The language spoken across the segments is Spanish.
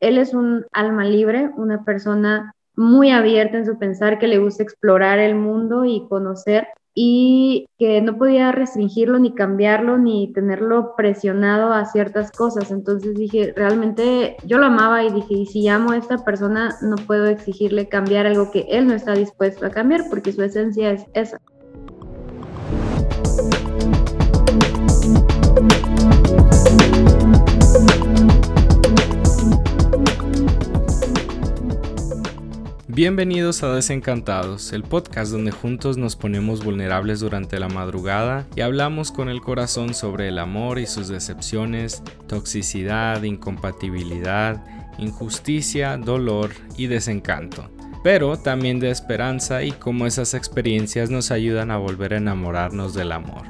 él es un alma libre, una persona muy abierta en su pensar, que le gusta explorar el mundo y conocer y que no podía restringirlo ni cambiarlo ni tenerlo presionado a ciertas cosas. Entonces dije, realmente yo lo amaba y dije, y si amo a esta persona, no puedo exigirle cambiar algo que él no está dispuesto a cambiar porque su esencia es esa. Bienvenidos a Desencantados, el podcast donde juntos nos ponemos vulnerables durante la madrugada y hablamos con el corazón sobre el amor y sus decepciones, toxicidad, incompatibilidad, injusticia, dolor y desencanto. Pero también de esperanza y cómo esas experiencias nos ayudan a volver a enamorarnos del amor.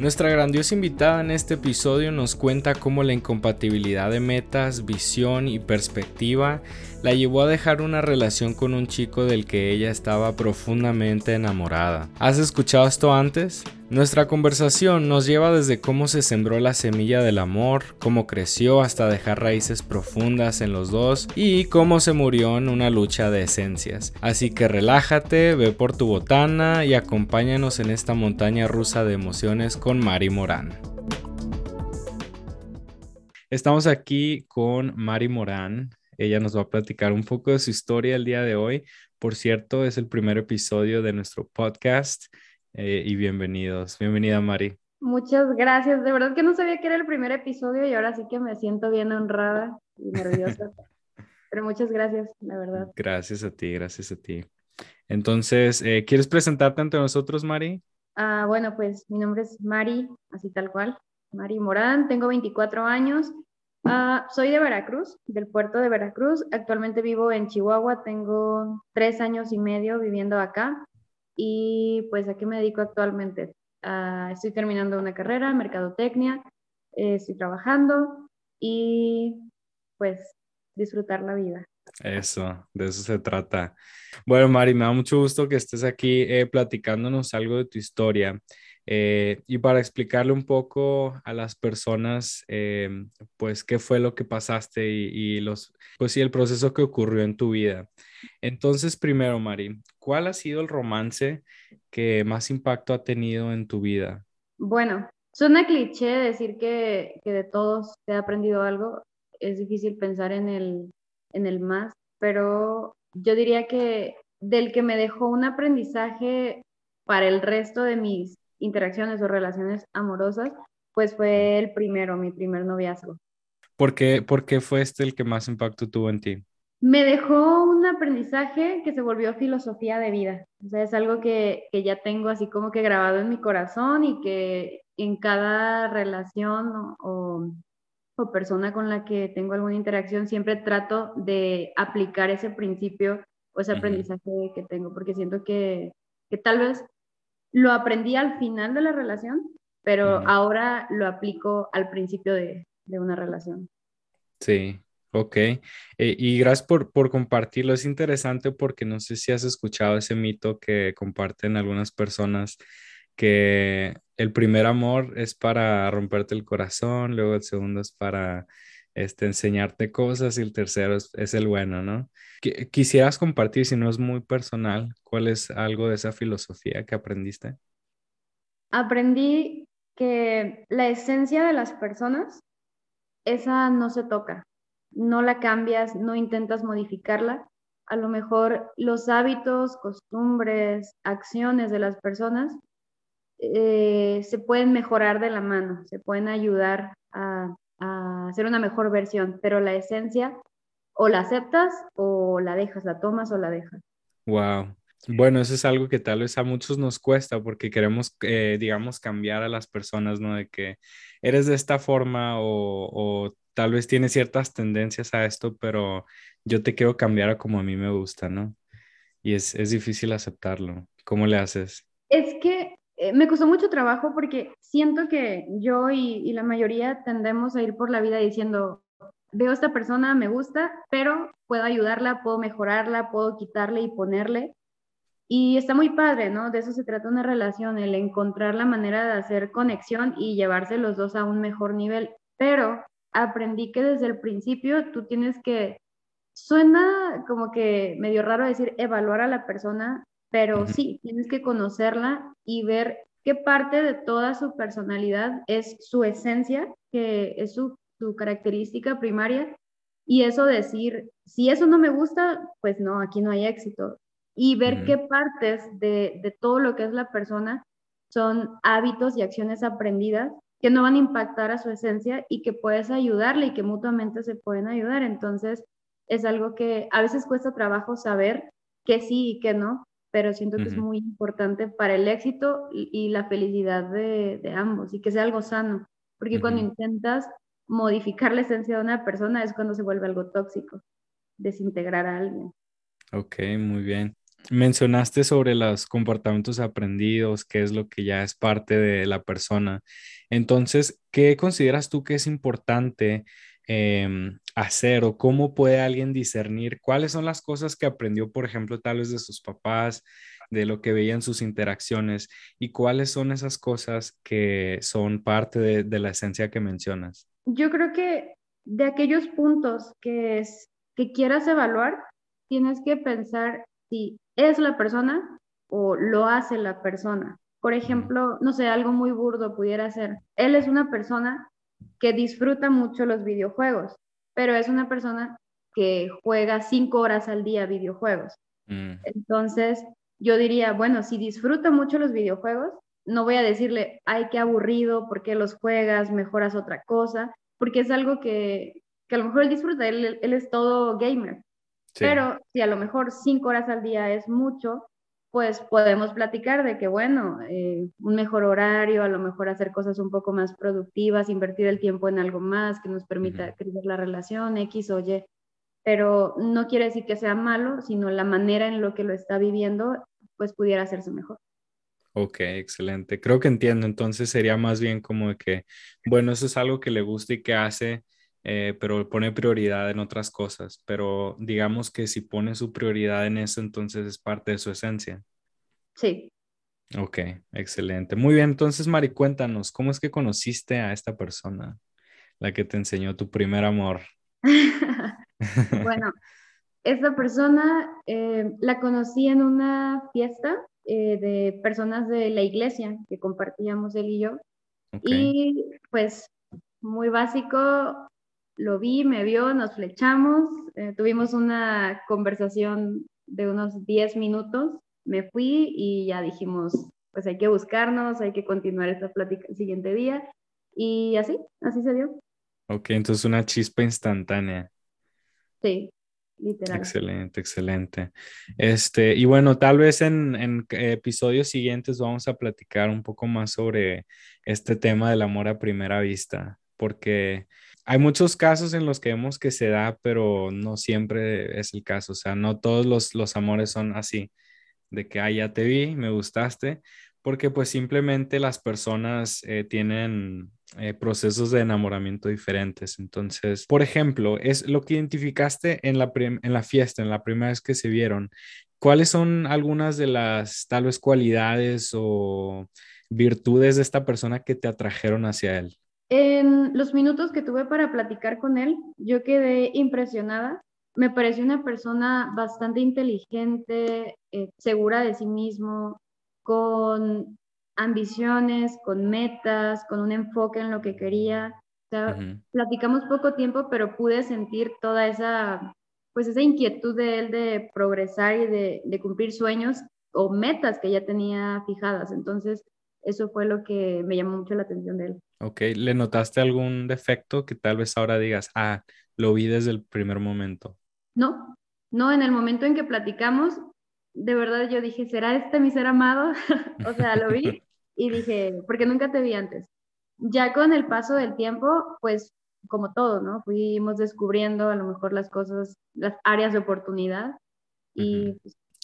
Nuestra grandiosa invitada en este episodio nos cuenta cómo la incompatibilidad de metas, visión y perspectiva la llevó a dejar una relación con un chico del que ella estaba profundamente enamorada. ¿Has escuchado esto antes? Nuestra conversación nos lleva desde cómo se sembró la semilla del amor, cómo creció hasta dejar raíces profundas en los dos y cómo se murió en una lucha de esencias. Así que relájate, ve por tu botana y acompáñanos en esta montaña rusa de emociones con Mari Morán. Estamos aquí con Mari Morán. Ella nos va a platicar un poco de su historia el día de hoy. Por cierto, es el primer episodio de nuestro podcast eh, y bienvenidos. Bienvenida, Mari. Muchas gracias. De verdad que no sabía que era el primer episodio y ahora sí que me siento bien honrada y nerviosa. Pero muchas gracias, la verdad. Gracias a ti, gracias a ti. Entonces, eh, ¿quieres presentarte ante nosotros, Mari? Ah, bueno, pues mi nombre es Mari, así tal cual. Mari Morán, tengo 24 años. Ah, soy de Veracruz, del puerto de Veracruz. Actualmente vivo en Chihuahua, tengo tres años y medio viviendo acá. Y pues a qué me dedico actualmente. Ah, estoy terminando una carrera, mercadotecnia, eh, estoy trabajando y pues disfrutar la vida. Eso, de eso se trata. Bueno, Mari, me da mucho gusto que estés aquí eh, platicándonos algo de tu historia. Eh, y para explicarle un poco a las personas, pues, qué fue lo que pasaste y, y, los, pues, sí, el proceso que ocurrió en tu vida. Entonces, primero, Mari, ¿cuál ha sido el romance que más impacto ha tenido en tu vida? Bueno, suena cliché decir que, que de todos te he aprendido algo. Es difícil pensar en el, en el más, pero yo diría que del que me dejó un aprendizaje para el resto de mis interacciones o relaciones amorosas, pues fue el primero, mi primer noviazgo. ¿Por qué, ¿Por qué fue este el que más impacto tuvo en ti? Me dejó un aprendizaje que se volvió filosofía de vida. O sea, es algo que, que ya tengo así como que grabado en mi corazón y que en cada relación o, o, persona con la que tengo alguna interacción siempre trato de aplicar ese principio o ese aprendizaje que tengo, porque siento que, que, tal vez lo aprendí al final de la relación, pero ahora lo aplico al principio de, de una relación. Sí, Ok, eh, y gracias por, por compartirlo. Es interesante porque no sé si has escuchado ese mito que comparten algunas personas, que el primer amor es para romperte el corazón, luego el segundo es para este, enseñarte cosas y el tercero es, el bueno, ¿no? Quisieras compartir, si no es muy personal, cuál es algo de esa filosofía que aprendiste. Aprendí que la esencia de las personas, esa no se toca no la cambias, no intentas modificarla, a lo mejor los hábitos, costumbres, acciones de las personas eh, se pueden mejorar de la mano, se pueden ayudar a, a hacer una mejor versión, pero la esencia o la aceptas o la dejas, la tomas o la dejas. Wow. Bueno, eso es algo que tal vez a muchos nos cuesta porque queremos, eh, digamos, cambiar a las personas, ¿no? De que eres de esta forma o, o tal vez tiene ciertas tendencias a esto, pero yo te quiero cambiar a como a mí me gusta, ¿no? Y es, es difícil aceptarlo. ¿Cómo le haces? Eh, me costó mucho trabajo porque siento que yo y, y, la mayoría tendemos a ir por la vida diciendo, veo a esta persona, me gusta, pero puedo ayudarla, puedo mejorarla, puedo quitarle y ponerle. Y está muy padre, ¿no? De eso se trata una relación, el encontrar la manera de hacer conexión y llevarse los dos a un mejor nivel. Pero aprendí que desde el principio tú tienes que, suena como que medio raro decir evaluar a la persona, pero sí, tienes que conocerla y ver qué parte de toda su personalidad es su esencia, que es su, característica primaria, y eso decir, si eso no me gusta, pues no, aquí no hay éxito. Y ver qué partes de, de todo lo que es la persona son hábitos y acciones aprendidas que no van a impactar a su esencia y que puedes ayudarle y que mutuamente se pueden ayudar. Entonces, es algo que a veces cuesta trabajo saber que sí y que no, pero siento que es muy importante para el éxito y, la felicidad de, ambos y que sea algo sano, porque cuando intentas modificar la esencia de una persona es cuando se vuelve algo tóxico, desintegrar a alguien. Ok, muy bien. Mencionaste sobre los comportamientos aprendidos, qué es lo que ya es parte de la persona. Entonces, ¿qué consideras tú que es importante em, hacer o cómo puede alguien discernir cuáles son las cosas que aprendió, por ejemplo, tal vez de sus papás, de lo que veía en sus interacciones y cuáles son esas cosas que son parte de, de la esencia que mencionas? Yo creo que de aquellos puntos que, es, que quieras evaluar, tienes que pensar si es la persona o lo hace la persona. Por ejemplo, no sé, algo muy burdo pudiera ser, él es una persona que disfruta mucho los videojuegos, pero es una persona que juega cinco horas al día videojuegos. Mm. Entonces, yo diría, bueno, si disfruta mucho los videojuegos, no voy a decirle, ay, qué aburrido, ¿por qué los juegas? Mejoras otra cosa, porque es algo que, que a lo mejor él disfruta, él, él es todo gamer. Pero si a lo mejor cinco horas al día es mucho, pues podemos platicar de que, bueno, eh, un mejor horario, a lo mejor hacer cosas un poco más productivas, invertir el tiempo en algo más que nos permita crecer la relación, X o Y. Pero no quiere decir que sea malo, sino la manera en lo que lo está viviendo, pues pudiera hacerse mejor. Ok, excelente. Creo que entiendo. Entonces sería más bien como que, bueno, eso es algo que le gusta y que hace eh, pero pone prioridad en otras cosas. Pero digamos que si pone su prioridad en eso, entonces es parte de su esencia. Sí. Ok, excelente. Muy bien, entonces Mari, cuéntanos, ¿cómo es que conociste a esta persona, la que te enseñó tu primer amor? bueno, esta persona eh, la conocí en una fiesta eh, de personas de la iglesia que compartíamos él y yo. Y pues muy básico, lo vi, me vio, nos flechamos, eh, tuvimos una conversación de unos 10 minutos, me fui y ya dijimos, pues hay que buscarnos, hay que continuar esta plática el siguiente día y así, así se dio. Ok, entonces una chispa instantánea. Sí, literal. Excelente, excelente. Este, y bueno, tal vez en, en, episodios siguientes vamos a platicar un poco más sobre este tema del amor a primera vista, porque hay muchos casos en los que vemos que se da, pero no siempre es el caso. O sea, no todos los, amores son así, de que, ah, ya te vi, me gustaste, porque pues simplemente las personas eh, tienen eh, procesos de enamoramiento diferentes. Entonces, por ejemplo, es lo que identificaste en la, en la fiesta, en la primera vez que se vieron. ¿Cuáles son algunas de las tal vez cualidades o virtudes de esta persona que te atrajeron hacia él? En los minutos que tuve para platicar con él, yo quedé impresionada. Me pareció una persona bastante inteligente, eh, segura de sí mismo, con ambiciones, con metas, con un enfoque en lo que quería. platicamos poco tiempo, pero pude sentir toda esa, pues esa inquietud de él de progresar y de, de cumplir sueños o metas que ya tenía fijadas. Entonces, eso fue lo que me llamó mucho la atención de él. Ok, ¿le notaste algún defecto que tal vez ahora digas, ah, lo vi desde el primer momento? No, no, en el momento en que platicamos, de verdad yo dije, ¿será este mi ser amado? o sea, lo vi y dije, porque nunca te vi antes. Ya con el paso del tiempo, pues como todo, ¿no? Fuimos descubriendo a lo mejor las cosas, las áreas de oportunidad y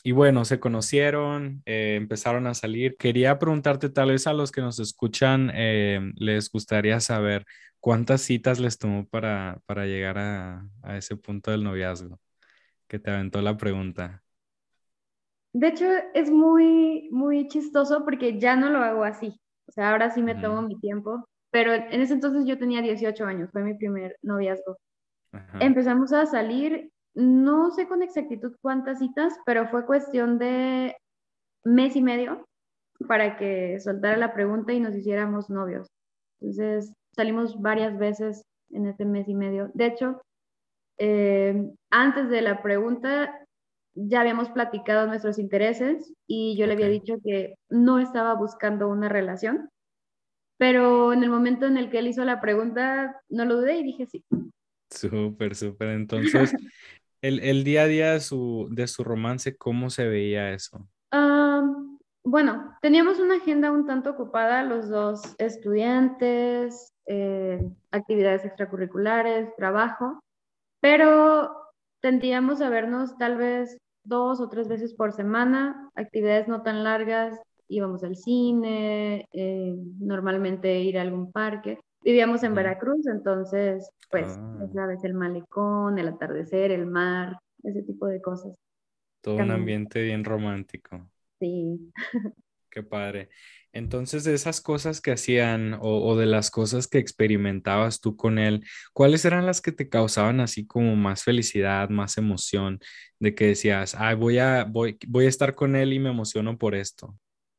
y bueno, se conocieron, eh, empezaron a salir. Quería preguntarte, tal vez a los que nos escuchan, eh, les gustaría saber cuántas citas les tomó para, para llegar a, a, ese punto del noviazgo, que te aventó la pregunta. De hecho, es muy, muy chistoso porque ya no lo hago así. O sea, ahora sí me tomo mi tiempo, pero en ese entonces yo tenía 18 años, fue mi primer noviazgo. Empezamos a salir, no sé con exactitud cuántas citas, pero fue cuestión de mes y medio para que soltara la pregunta y nos hiciéramos novios. Entonces salimos varias veces en este mes y medio. De hecho, eh, antes de la pregunta ya habíamos platicado nuestros intereses y yo le había dicho que no estaba buscando una relación, pero en el momento en el que él hizo la pregunta no lo dudé y dije sí. Súper, súper. Entonces, el, día a día de su, de su romance, ¿cómo se veía eso? bueno, teníamos una agenda un tanto ocupada, los dos estudiantes, eh, actividades extracurriculares, trabajo, pero tendíamos a vernos tal vez dos o tres veces por semana, actividades no tan largas, íbamos al cine, eh, normalmente ir a algún parque. Vivíamos en Veracruz, entonces, pues, ah. sabes, el malecón, el atardecer, el mar, ese tipo de cosas. Todo un ambiente bien romántico. Sí. Qué padre. Entonces, de esas cosas que hacían o, de las cosas que experimentabas tú con él, ¿cuáles eran las que te causaban así como más felicidad, más emoción, de que decías, ay, voy a, voy, voy a estar con él y me emociono por esto?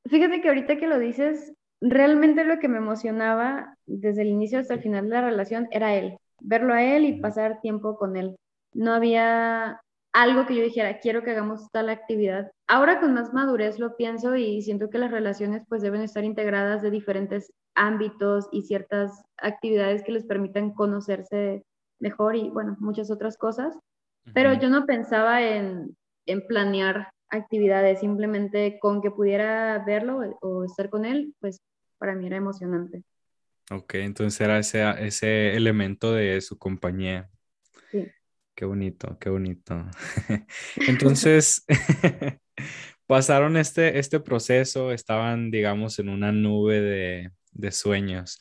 Fíjate que ahorita que lo dices, realmente lo que me emocionaba desde el inicio hasta el final de la relación era él, verlo a él y pasar tiempo con él. No había algo que yo dijera, quiero que hagamos tal actividad. Ahora con más madurez lo pienso y siento que las relaciones pues deben estar integradas de diferentes ámbitos y ciertas actividades que les permitan conocerse mejor y bueno, muchas otras cosas. Pero yo no pensaba en, en planear actividades, simplemente con que pudiera verlo o estar con él, pues para mí era emocionante. Ok, entonces era ese, ese elemento de su compañía. Sí. Qué bonito, qué bonito. Entonces, pasaron este, este proceso, estaban, digamos, en una nube de, de sueños.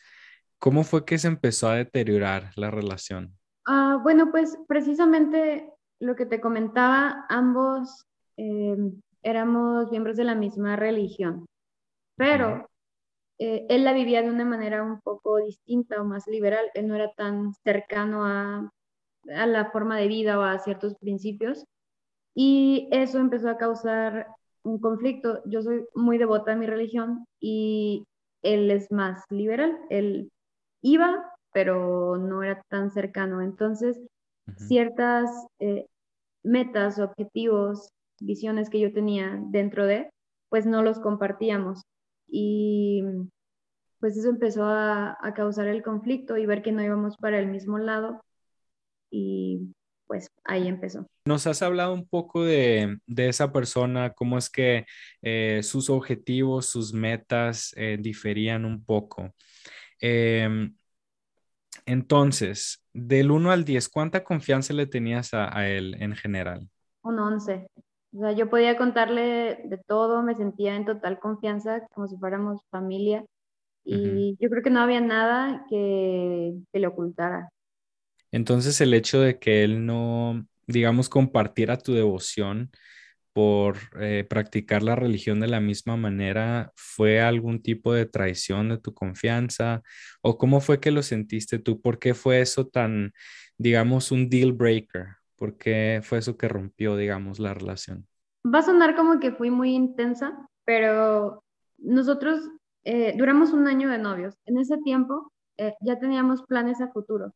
¿Cómo fue que se empezó a deteriorar la relación? Ah, bueno, pues precisamente lo que te comentaba, ambos em, éramos miembros de la misma religión, pero eh, él la vivía de una manera un poco distinta o más liberal. Él no era tan cercano a a la forma de vida o a ciertos principios. Y eso empezó a causar un conflicto. Yo soy muy devota de mi religión y él es más liberal. Él iba, pero no era tan cercano. Entonces, ciertas eh, metas, objetivos, visiones que yo tenía dentro de, pues no los compartíamos. Y pues eso empezó a, a causar el conflicto y ver que no íbamos para el mismo lado y pues ahí empezó. Nos has hablado un poco de, esa persona, cómo es que eh, sus objetivos, sus metas eh, diferían un poco. Em, entonces, del 1 al 10, ¿cuánta confianza le tenías a, él en general? Un 11. O sea, yo podía contarle de todo, me sentía en total confianza, como si fuéramos familia. Y yo creo que no había nada que, que le ocultara. Entonces el hecho de que él no, digamos, compartiera tu devoción por eh, practicar la religión de la misma manera, ¿fue algún tipo de traición de tu confianza? ¿O cómo fue que lo sentiste tú? ¿Por qué fue eso tan, digamos, un deal breaker? ¿Por qué fue eso que rompió, digamos, la relación? Va a sonar como que fui muy intensa, pero nosotros eh, duramos un año de novios. En ese tiempo eh, ya teníamos planes a futuro.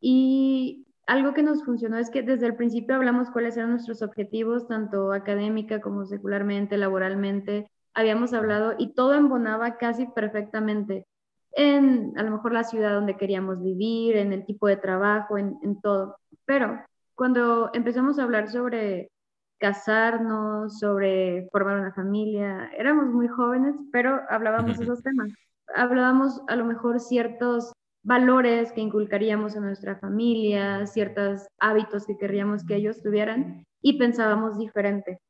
Y algo que nos funcionó es que desde el principio hablamos cuáles eran nuestros objetivos, tanto académica como secularmente, laboralmente. Habíamos hablado y todo embonaba casi perfectamente en a lo mejor la ciudad donde queríamos vivir, en el tipo de trabajo, en, en todo. Pero cuando empezamos a hablar sobre casarnos, sobre formar una familia, éramos muy jóvenes, pero hablábamos de esos temas. Hablábamos a lo mejor ciertos valores que inculcaríamos a nuestra familia, ciertos hábitos que querríamos que ellos tuvieran y pensábamos diferente.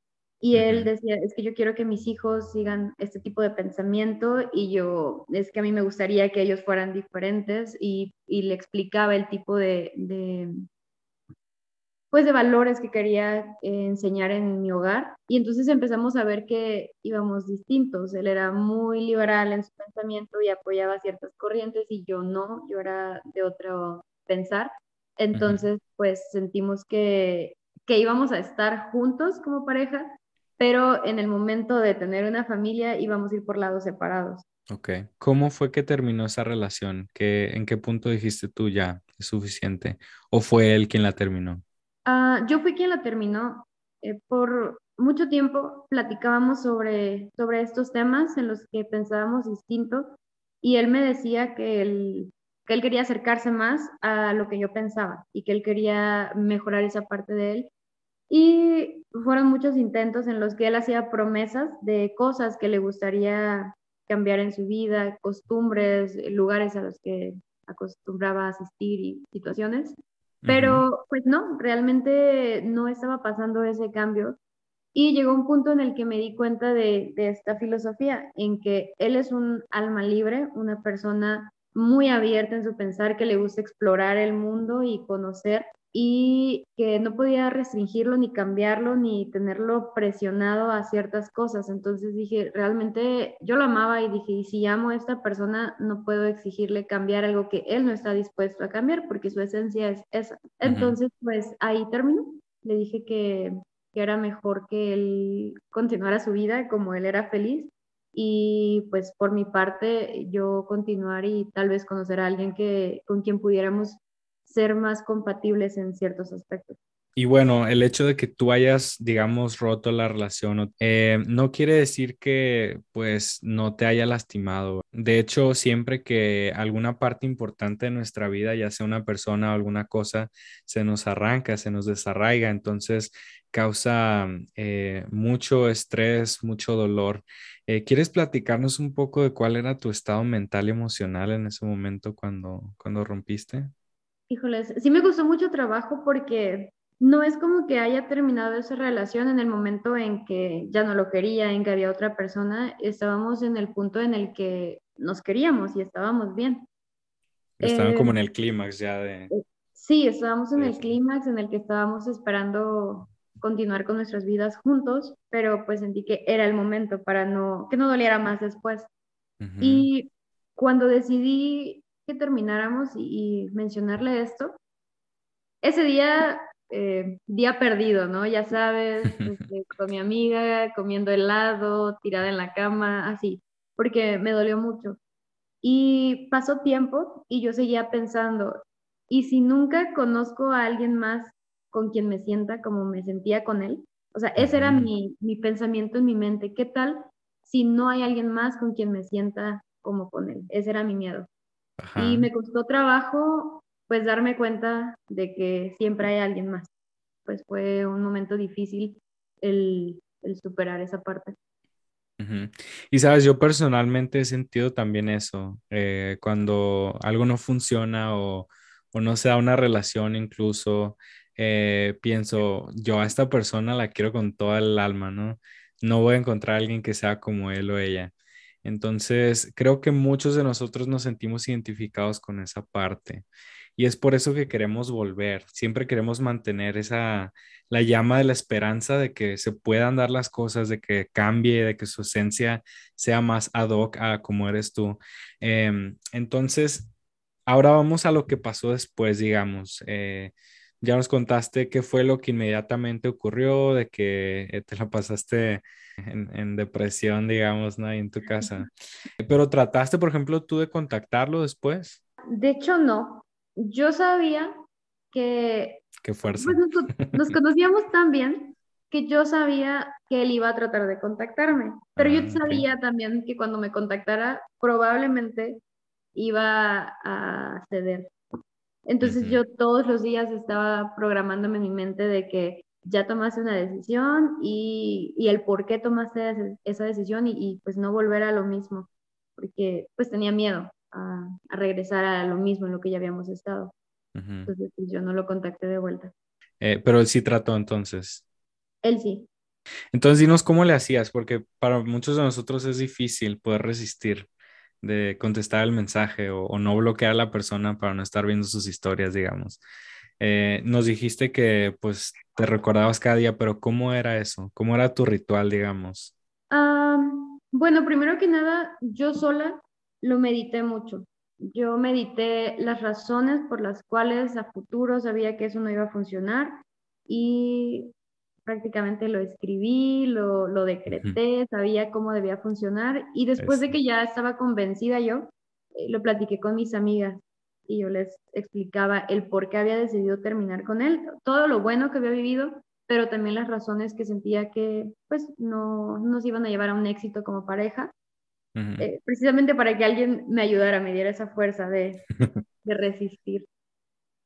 Y él decía, es que yo quiero que mis hijos sigan este tipo de pensamiento y yo, es que a mí me gustaría que ellos fueran diferentes y, y le explicaba el tipo de, de, pues de valores que quería eh, enseñar en mi hogar. Y entonces empezamos a ver que íbamos distintos. Él era muy liberal en su pensamiento y apoyaba ciertas corrientes y yo no, yo era de otro pensar. Entonces, pues sentimos que, que íbamos a estar juntos como pareja, pero en el momento de tener una familia íbamos a ir por lados separados. Ok. ¿Cómo fue que terminó esa relación? ¿Qué, ¿En qué punto dijiste tú ya es suficiente? ¿O fue él quien la terminó? Ah, yo fui quien la terminó. Eh, por mucho tiempo platicábamos sobre, sobre estos temas en los que pensábamos distinto y él me decía que él, que él quería acercarse más a lo que yo pensaba y que él quería mejorar esa parte de él. Y fueron muchos intentos en los que él hacía promesas de cosas que le gustaría cambiar en su vida, costumbres, lugares a los que acostumbraba asistir y situaciones. Pero pues no, realmente no estaba pasando ese cambio. Y llegó un punto en el que me di cuenta de, de esta filosofía, en que él es un alma libre, una persona muy abierta en su pensar, que le gusta explorar el mundo y conocer, y que no podía restringirlo ni cambiarlo ni tenerlo presionado a ciertas cosas. Entonces dije, realmente yo lo amaba y dije, y si amo a esta persona, no puedo exigirle cambiar algo que él no está dispuesto a cambiar porque su esencia es esa. Entonces, pues ahí terminó. Le dije que, que era mejor que él continuara su vida como él era feliz y pues por mi parte yo continuar y tal vez conocer a alguien que con quien pudiéramos ser más compatibles en ciertos aspectos. Y bueno, el hecho de que tú hayas, digamos, roto la relación, eh, no quiere decir que pues no te haya lastimado. De hecho, siempre que alguna parte importante de nuestra vida, ya sea una persona o alguna cosa, se nos arranca, se nos desarraiga, entonces causa eh, mucho estrés, mucho dolor. Eh, ¿Quieres platicarnos un poco de cuál era tu estado mental y emocional en ese momento cuando, cuando rompiste? Híjoles, sí me gustó mucho trabajo porque no es como que haya terminado esa relación en el momento en que ya no lo quería, en que había otra persona, estábamos en el punto en el que nos queríamos y estábamos bien. Estaban como en el clímax ya de... Eh, sí, estábamos en el clímax en el que estábamos esperando continuar con nuestras vidas juntos, pero pues sentí que era el momento para no, que no doliera más después. Y cuando decidí que termináramos y, mencionarle esto. Ese día, eh, día perdido, ¿no? Ya sabes, este, con mi amiga, comiendo helado, tirada en la cama, así, porque me dolió mucho. Y pasó tiempo y yo seguía pensando, ¿y si nunca conozco a alguien más con quien me sienta como me sentía con él? O sea, ese era mi, mi pensamiento en mi mente. ¿Qué tal si no hay alguien más con quien me sienta como con él? Ese era mi miedo. Y me costó trabajo pues darme cuenta de que siempre hay alguien más. Pues fue un momento difícil el, superar esa parte. Y sabes, yo personalmente he sentido también eso, eh, cuando algo no funciona o, no se da una relación incluso, eh, pienso, yo a esta persona la quiero con toda el alma, ¿no? No voy a encontrar a alguien que sea como él o ella. Entonces, creo que muchos de nosotros nos sentimos identificados con esa parte. Y es por eso que queremos volver. Siempre queremos mantener esa, la llama de la esperanza de que se puedan dar las cosas, de que cambie, de que su esencia sea más ad hoc a como eres tú. Em, entonces, ahora vamos a lo que pasó después, digamos. Eh, ya nos contaste qué fue lo que inmediatamente ocurrió, de que eh, te la pasaste en, depresión, digamos, ¿no? en tu casa. Pero trataste, por ejemplo, tú de contactarlo después. De hecho, no. Yo sabía que... Qué fuerza. Pues, nos, conocíamos tan bien que yo sabía que él iba a tratar de contactarme, pero yo ah, sabía también que cuando me contactara probablemente iba a ceder. Entonces yo todos los días estaba programándome en mi mente de que ya tomaste una decisión y, el por qué tomaste esa decisión y, pues no volver a lo mismo, porque pues tenía miedo a, regresar a lo mismo en lo que ya habíamos estado. Entonces pues, yo no lo contacté de vuelta. Eh, pero él sí trató entonces. Él sí. Entonces dinos cómo le hacías, porque para muchos de nosotros es difícil poder resistir de contestar el mensaje o, no bloquear a la persona para no estar viendo sus historias, digamos. Eh, nos dijiste que pues te recordabas cada día, pero ¿cómo era eso? ¿Cómo era tu ritual, digamos? bueno, primero que nada, yo sola lo medité mucho. Yo medité las razones por las cuales a futuro sabía que eso no iba a funcionar y prácticamente lo escribí, lo, lo decreté, sabía cómo debía funcionar y después de que ya estaba convencida yo, eh, lo platiqué con mis amigas y yo les explicaba el por qué había decidido terminar con él, todo lo bueno que había vivido, pero también las razones que sentía que pues no nos iban a llevar a un éxito como pareja, eh, precisamente para que alguien me ayudara, me diera esa fuerza de, de resistir.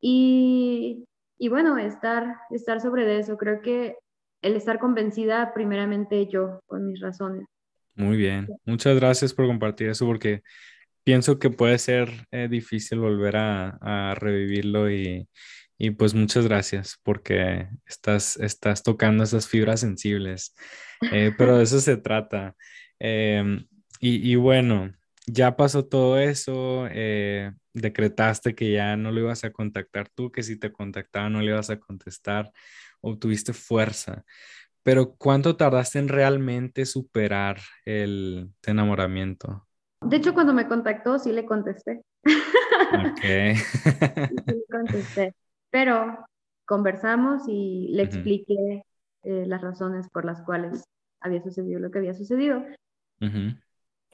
Y, y, bueno, estar, estar sobre de eso, creo que el estar convencida primeramente yo con mis razones. Muy bien, muchas gracias por compartir eso porque pienso que puede ser eh, difícil volver a, revivirlo y, pues muchas gracias porque estás, estás tocando esas fibras sensibles, eh, pero de eso se trata. Em, y, bueno, ya pasó todo eso, eh, decretaste que ya no lo ibas a contactar tú, que si te contactaba no le ibas a contestar, obtuviste fuerza. Pero ¿cuánto tardaste en realmente superar el enamoramiento? De hecho, cuando me contactó, sí le contesté. Ok. sí le contesté. Pero conversamos y le expliqué eh, las razones por las cuales había sucedido lo que había sucedido.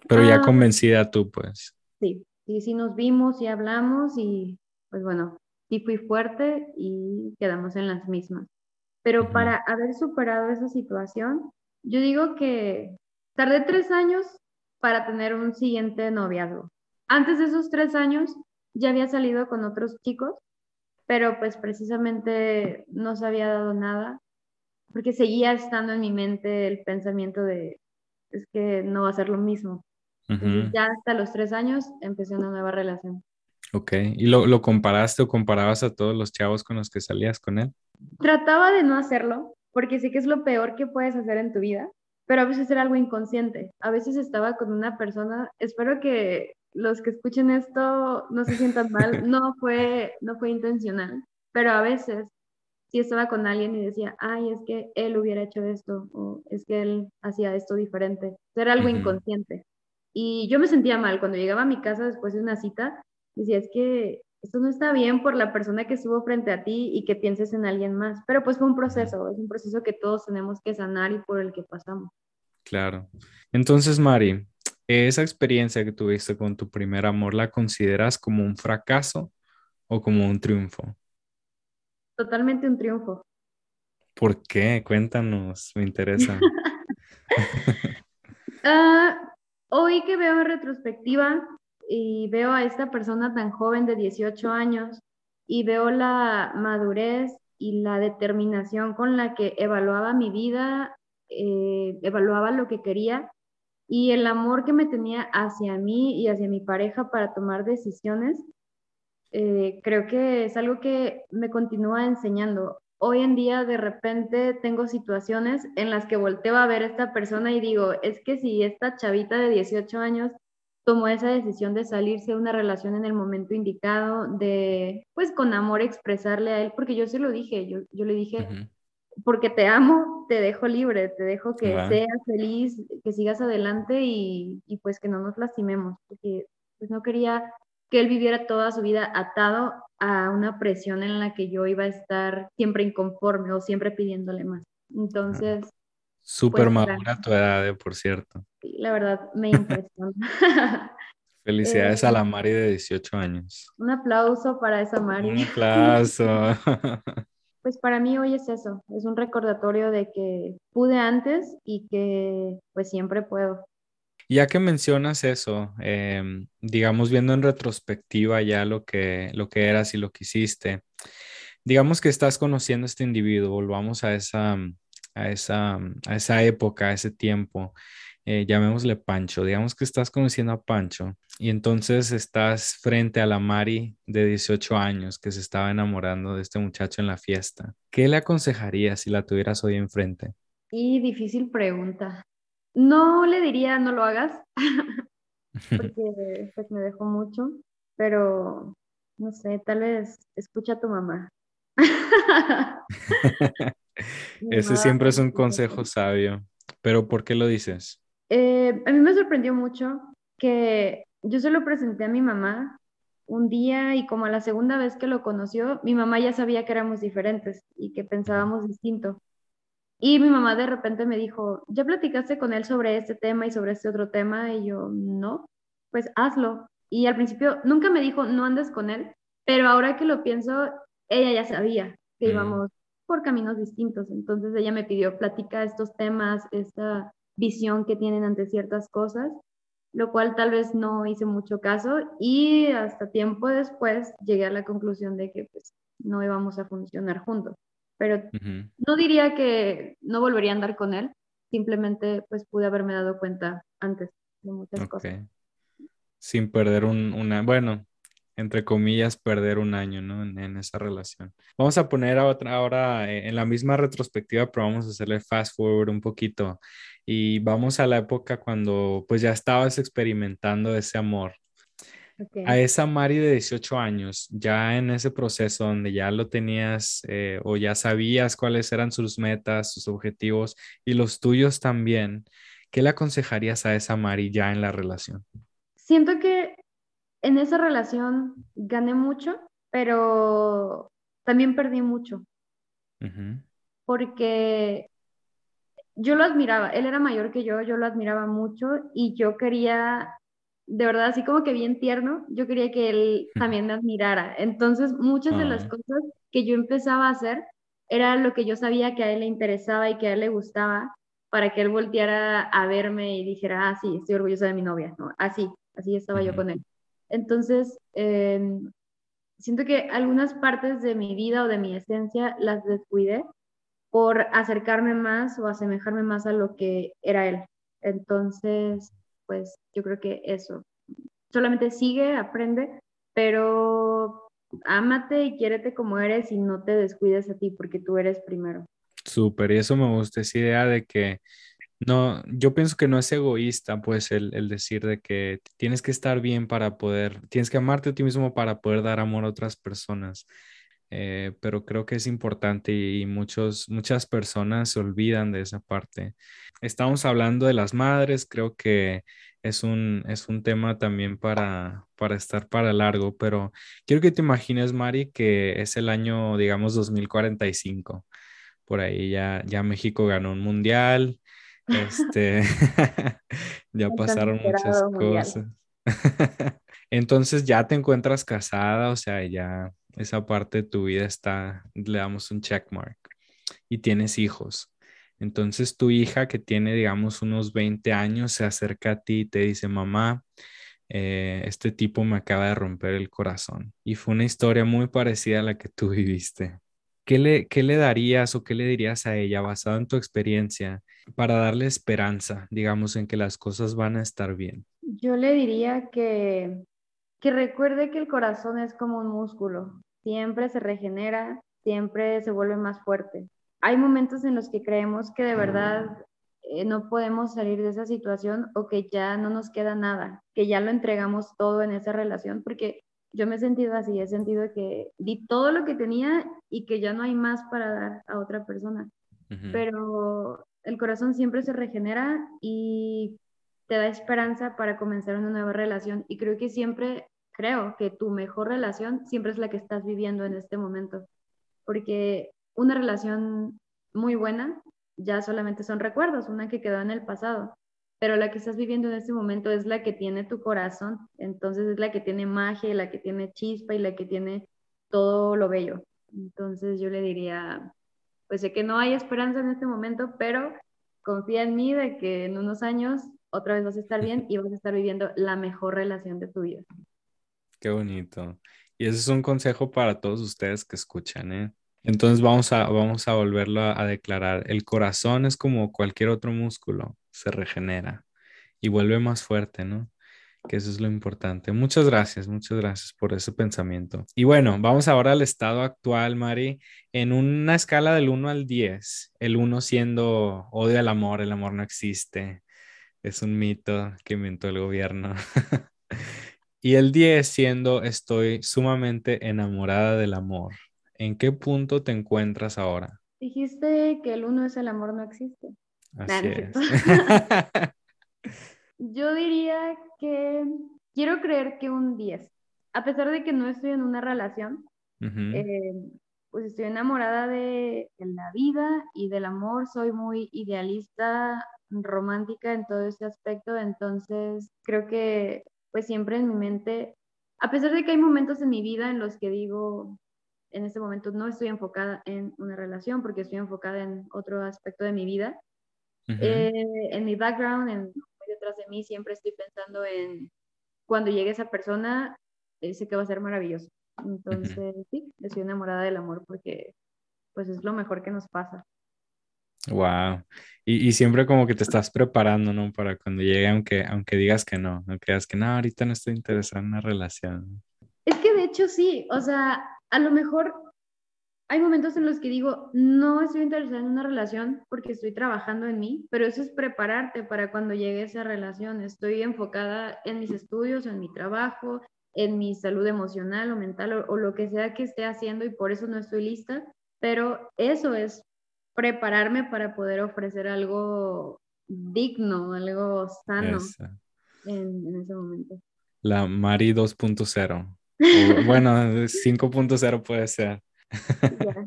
Pero ya ah, convencida tú, pues. Sí, sí, sí nos vimos y hablamos y pues bueno, sí fui fuerte y quedamos en las mismas. Pero para haber superado esa situación, yo digo que tardé tres años para tener un siguiente noviazgo. Antes de esos tres años ya había salido con otros chicos, pero pues precisamente no se había dado nada, porque seguía estando en mi mente el pensamiento de, es que no va a ser lo mismo. Ya hasta los tres años empecé una nueva relación. Ok, ¿y lo, lo comparaste o comparabas a todos los chavos con los que salías con él? Trataba de no hacerlo, porque sé que es lo peor que puedes hacer en tu vida, pero a veces era algo inconsciente. A veces estaba con una persona, espero que los que escuchen esto no se sientan mal, no fue, no fue intencional, pero a veces sí estaba con alguien y decía, ay, es que él hubiera hecho esto, o es que él hacía esto diferente. Era algo inconsciente. Y yo me sentía mal cuando llegaba a mi casa después de una cita, decía, es que esto no está bien por la persona que estuvo frente a ti y que pienses en alguien más. Pero pues fue un proceso, es un proceso que todos tenemos que sanar y por el que pasamos. Claro. Entonces, Mari, esa experiencia que tuviste con tu primer amor, ¿la consideras como un fracaso o como un triunfo? Totalmente un triunfo. ¿Por qué? Cuéntanos, me interesa. Ah, hoy que veo en retrospectiva, y veo a esta persona tan joven de 18 años y veo la madurez y la determinación con la que evaluaba mi vida, eh, evaluaba lo que quería y el amor que me tenía hacia mí y hacia mi pareja para tomar decisiones, eh, creo que es algo que me continúa enseñando. Hoy en día de repente tengo situaciones en las que volteo a ver a esta persona y digo, es que si esta chavita de 18 años tomó esa decisión de salirse de una relación en el momento indicado, de pues con amor expresarle a él, porque yo se lo dije, yo, yo le dije, porque te amo, te dejo libre, te dejo que seas feliz, que sigas adelante y, y, pues que no nos lastimemos, porque pues no quería que él viviera toda su vida atado a una presión en la que yo iba a estar siempre inconforme o siempre pidiéndole más. Entonces... Súper pues, madura tu edad, eh, por cierto. Sí, la verdad me impresiona. Felicidades a la eh, Mari de 18 años. Un aplauso para esa Mari. Un aplauso. pues para mí hoy es eso, es un recordatorio de que pude antes y que pues siempre puedo. Ya que mencionas eso, em, digamos viendo en retrospectiva ya lo que, lo que eras y lo que hiciste, digamos que estás conociendo a este individuo, volvamos a esa, a esa, a esa época, a ese tiempo, eh, llamémosle Pancho, digamos que estás conociendo a Pancho y entonces estás frente a la Mari de 18 años que se estaba enamorando de este muchacho en la fiesta. ¿Qué le aconsejarías si la tuvieras hoy enfrente? Y difícil pregunta. No le diría no lo hagas, porque pues, me dejó mucho, pero no sé, tal vez escucha a tu mamá. Ese siempre es un consejo sabio. Pero ¿por qué lo dices? Eh, a mí me sorprendió mucho que yo se lo presenté a mi mamá un día y como a la segunda vez que lo conoció, mi mamá ya sabía que éramos diferentes y que pensábamos distinto. Y mi mamá de repente me dijo, ¿ya platicaste con él sobre este tema y sobre este otro tema? Y yo, no, pues hazlo. Y al principio nunca me dijo, no andes con él, pero ahora que lo pienso, ella ya sabía que íbamos por caminos distintos. Entonces ella me pidió, platica estos temas, esta visión que tienen ante ciertas cosas, lo cual tal vez no hice mucho caso y hasta tiempo después llegué a la conclusión de que pues no íbamos a funcionar juntos. Pero no diría que no volvería a andar con él, simplemente pues pude haberme dado cuenta antes de muchas cosas. Sin perder un, una, bueno, entre comillas, perder un año, ¿no? En, esa relación. Vamos a poner a otra, ahora eh, en la misma retrospectiva, pero vamos a hacerle fast forward un poquito y vamos a la época cuando pues ya estabas experimentando ese amor. A esa Mari de 18 años, ya en ese proceso donde ya lo tenías eh, o ya sabías cuáles eran sus metas, sus objetivos y los tuyos también, ¿qué le aconsejarías a esa Mari ya en la relación? Siento que en esa relación gané mucho, pero también perdí mucho. Porque yo lo admiraba, él era mayor que yo, yo lo admiraba mucho y yo quería, de verdad, así como que bien tierno, yo quería que él también me admirara. Entonces, muchas de las cosas que yo empezaba a hacer era lo que yo sabía que a él le interesaba y que a él le gustaba para que él volteara a verme y dijera, ah, sí, estoy orgullosa de mi novia, ¿no? Así, así estaba yo con él. Entonces, em, siento que algunas partes de mi vida o de mi esencia las descuidé por acercarme más o asemejarme más a lo que era él. Entonces, pues yo creo que eso. Solamente sigue, aprende, pero ámate y quiérete como eres y no te descuides a ti porque tú eres primero. Súper, y eso me gusta, esa idea de que no, yo pienso que no es egoísta, pues, el, el, decir de que tienes que estar bien para poder, tienes que amarte a ti mismo para poder dar amor a otras personas. Eh, pero creo que es importante y muchos, muchas personas se olvidan de esa parte. Estamos hablando de las madres, creo que es un, es un tema también para, para estar para largo, pero quiero que te imagines, Mari, que es el año, digamos, 2045. Por ahí ya, ya México ganó un mundial, este, ya pasaron muchas cosas. Entonces ya te encuentras casada, o sea, ya esa parte de tu vida está, le damos un check mark y tienes hijos. Entonces tu hija que tiene, digamos, unos 20 años se acerca a ti y te dice, mamá, eh, este tipo me acaba de romper el corazón. Y fue una historia muy parecida a la que tú viviste. ¿Qué le, qué le darías o qué le dirías a ella basado en tu experiencia para darle esperanza, digamos, en que las cosas van a estar bien? Yo le diría que, que recuerde que el corazón es como un músculo, siempre se regenera, siempre se vuelve más fuerte. Hay momentos en los que creemos que de verdad eh, no podemos salir de esa situación o que ya no nos queda nada, que ya lo entregamos todo en esa relación, porque yo me he sentido así, he sentido que di todo lo que tenía y que ya no hay más para dar a otra persona. Pero el corazón siempre se regenera y te da esperanza para comenzar una nueva relación. Y creo que siempre, creo que tu mejor relación siempre es la que estás viviendo en este momento. Porque una relación muy buena ya solamente son recuerdos, una que quedó en el pasado. Pero la que estás viviendo en este momento es la que tiene tu corazón. Entonces es la que tiene magia, la que tiene chispa y la que tiene todo lo bello. Entonces yo le diría, pues sé que no hay esperanza en este momento, pero confía en mí de que en unos años otra vez vas a estar bien y vas a estar viviendo la mejor relación de tu vida. Qué bonito. Y ese es un consejo para todos ustedes que escuchan, ¿eh? Entonces vamos a, vamos a volverlo a, declarar. El corazón es como cualquier otro músculo, se regenera y vuelve más fuerte, ¿no? que eso es lo importante. Muchas gracias, muchas gracias por ese pensamiento. Y bueno, vamos ahora al estado actual, Mari, en una escala del 1 al 10, el 1 siendo odio al amor, el amor no existe, es un mito que inventó el gobierno. y el 10 siendo estoy sumamente enamorada del amor. ¿En qué punto te encuentras ahora? Dijiste que el uno es el amor no existe. Así es. Yo diría que quiero creer que un 10. A pesar de que no estoy en una relación, eh, pues estoy enamorada de, la vida y del amor. Soy muy idealista, romántica en todo ese aspecto. Entonces, creo que pues siempre en mi mente, a pesar de que hay momentos en mi vida en los que digo, en este momento no estoy enfocada en una relación porque estoy enfocada en otro aspecto de mi vida. Eh, en mi background, en detrás de mí, siempre estoy pensando en cuando llegue esa persona, sé que va a ser maravilloso. Entonces, sí, estoy enamorada del amor porque pues es lo mejor que nos pasa. Wow. Y, y, siempre como que te estás preparando, ¿no? Para cuando llegue, aunque, aunque digas que no, aunque digas que no, ahorita no estoy interesado en una relación. Es que de hecho sí, o sea, a lo mejor hay momentos en los que digo, no estoy interesada en una relación porque estoy trabajando en mí, pero eso es prepararte para cuando llegue esa relación. Estoy enfocada en mis estudios, en mi trabajo, en mi salud emocional o mental o, lo que sea que esté haciendo y por eso no estoy lista, pero eso es prepararme para poder ofrecer algo digno, algo sano en, en, ese momento. La Mari 2.0. bueno, 5.0 puede ser.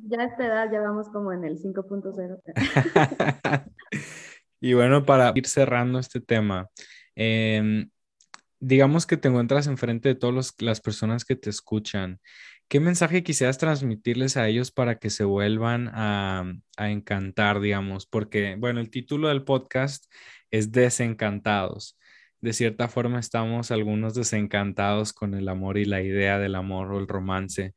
Ya, a esta edad ya vamos como en el 5.0. y bueno, para ir cerrando este tema, em, digamos que te encuentras enfrente de todas las personas que te escuchan. ¿Qué mensaje quisieras transmitirles a ellos para que se vuelvan a, a encantar, digamos? Porque, bueno, el título del podcast es Desencantados de cierta forma estamos algunos desencantados con el amor y la idea del amor o el romance.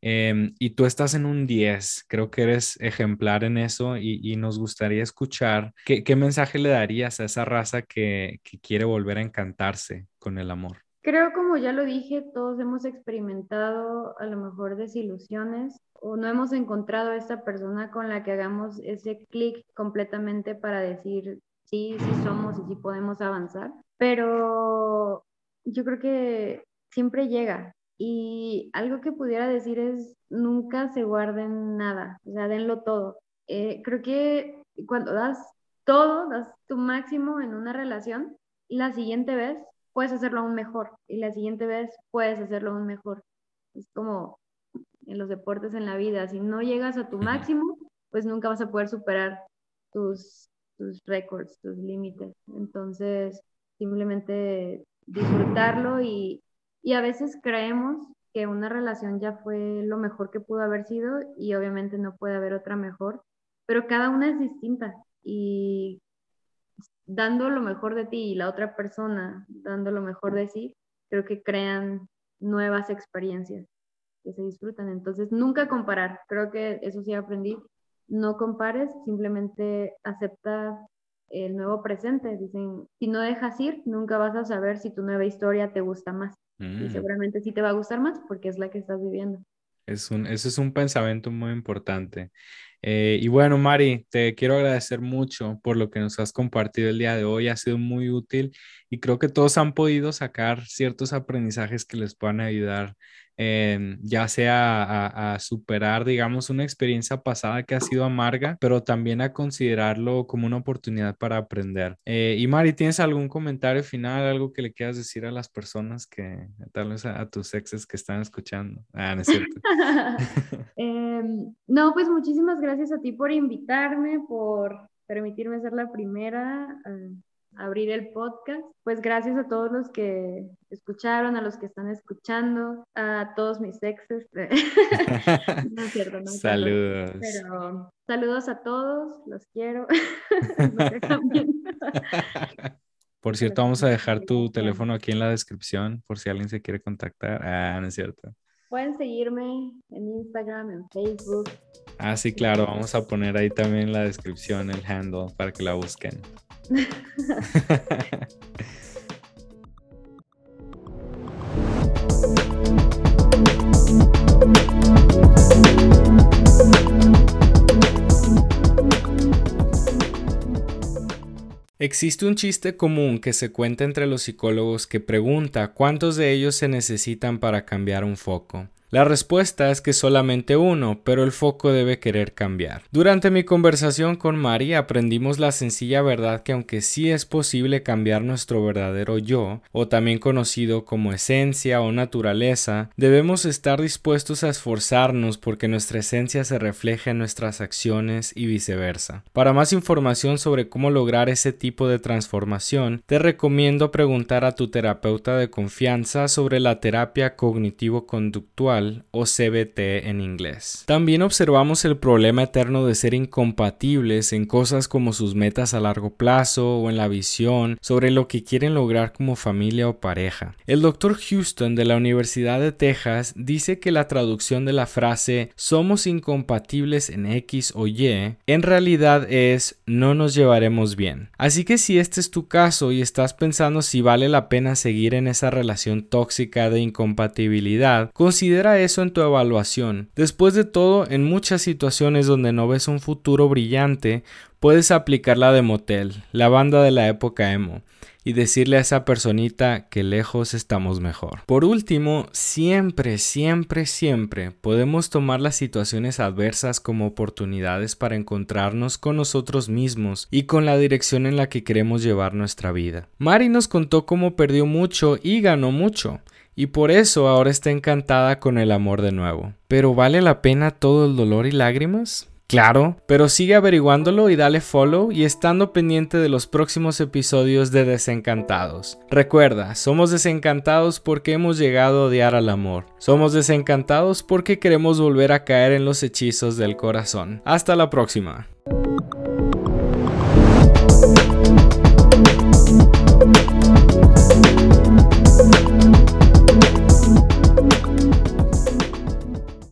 Em, y tú estás en un 10, creo que eres ejemplar en eso y, nos gustaría escuchar qué, mensaje le darías a esa raza que quiere volver a encantarse con el amor. Creo, como ya lo dije, todos hemos experimentado a lo mejor desilusiones o no hemos encontrado a esa persona con la que hagamos ese clic completamente para decir sí, sí somos y sí podemos avanzar pero yo creo que siempre llega. Y algo que pudiera decir es, nunca se guarden nada, o sea, denlo todo. Eh, creo que cuando das todo, das tu máximo en una relación, la siguiente vez puedes hacerlo aún mejor y la siguiente vez puedes hacerlo aún mejor. Es como en los deportes, en la vida, si no llegas a tu máximo, pues nunca vas a poder superar tus, tus récords, tus límites. Entonces, simplemente disfrutarlo y, y a veces creemos que una relación ya fue lo mejor que pudo haber sido y obviamente no puede haber otra mejor, pero cada una es distinta y dando lo mejor de ti y la otra persona dando lo mejor de sí, creo que crean nuevas experiencias que se disfrutan. Entonces, nunca comparar, creo que eso sí aprendí, no compares, simplemente acepta el nuevo presente. Dicen, si no dejas ir, nunca vas a saber si tu nueva historia te gusta más. Y mm. seguramente sí te va a gustar más porque es la que estás viviendo. Es un, ese es un pensamiento muy importante. Eh, y bueno, Mari, te quiero agradecer mucho por lo que nos has compartido el día de hoy. Ha sido muy útil y creo que todos han podido sacar ciertos aprendizajes que les puedan ayudar ya sea a, superar, digamos, una experiencia pasada que ha sido amarga, pero también a considerarlo como una oportunidad para aprender. Eh, y Mari, ¿tienes algún comentario final, algo que le quieras decir a las personas que, tal vez a, tus exes que están escuchando? Ah, no es cierto. Em, no, pues muchísimas gracias a ti por invitarme, por permitirme ser la primera. Abrir el podcast. Pues gracias a todos los que escucharon, a los que están escuchando, a todos mis exes. no es cierto, no. Saludos. Pero saludos a todos, los quiero. por cierto, vamos a dejar tu teléfono aquí en la descripción por si alguien se quiere contactar. Ah, no es cierto. Pueden seguirme en Instagram, en Facebook. Ah, sí, claro. Vamos a poner ahí también en la descripción el handle para que la busquen. Existe un chiste común que se cuenta entre los psicólogos que pregunta cuántos de ellos se necesitan para cambiar un foco. La respuesta es que solamente uno, pero el foco debe querer cambiar. Durante mi conversación con Mari aprendimos la sencilla verdad que aunque sí es posible cambiar nuestro verdadero yo, o también conocido como esencia o naturaleza, debemos estar dispuestos a esforzarnos porque nuestra esencia se refleje en nuestras acciones y viceversa. Para más información sobre cómo lograr ese tipo de transformación, te recomiendo preguntar a tu terapeuta de confianza sobre la terapia cognitivo-conductual o CBT en inglés. También observamos el problema eterno de ser incompatibles en cosas como sus metas a largo plazo o en la visión sobre lo que quieren lograr como familia o pareja. El doctor Houston de la Universidad de Texas dice que la traducción de la frase somos incompatibles en X o Y en realidad es no nos llevaremos bien. Así que si este es tu caso y estás pensando si vale la pena seguir en esa relación tóxica de incompatibilidad, eso en tu evaluación. Después de todo, en muchas situaciones donde no ves un futuro brillante, puedes aplicar la de Motel, la banda de la época emo y decirle a esa personita que lejos estamos mejor. Por último, siempre, siempre, siempre podemos tomar las situaciones adversas como oportunidades para encontrarnos con nosotros mismos y con la dirección en la que queremos llevar nuestra vida. Mari nos contó cómo perdió mucho y ganó mucho. Y por eso ahora está encantada con el amor de nuevo. ¿Pero vale la pena todo el dolor y lágrimas? Claro, pero sigue averiguándolo y dale follow y estando pendiente de los próximos episodios de Desencantados. Recuerda, somos desencantados porque hemos llegado a odiar al amor. Somos desencantados porque queremos volver a caer en los hechizos del corazón. Hasta la próxima.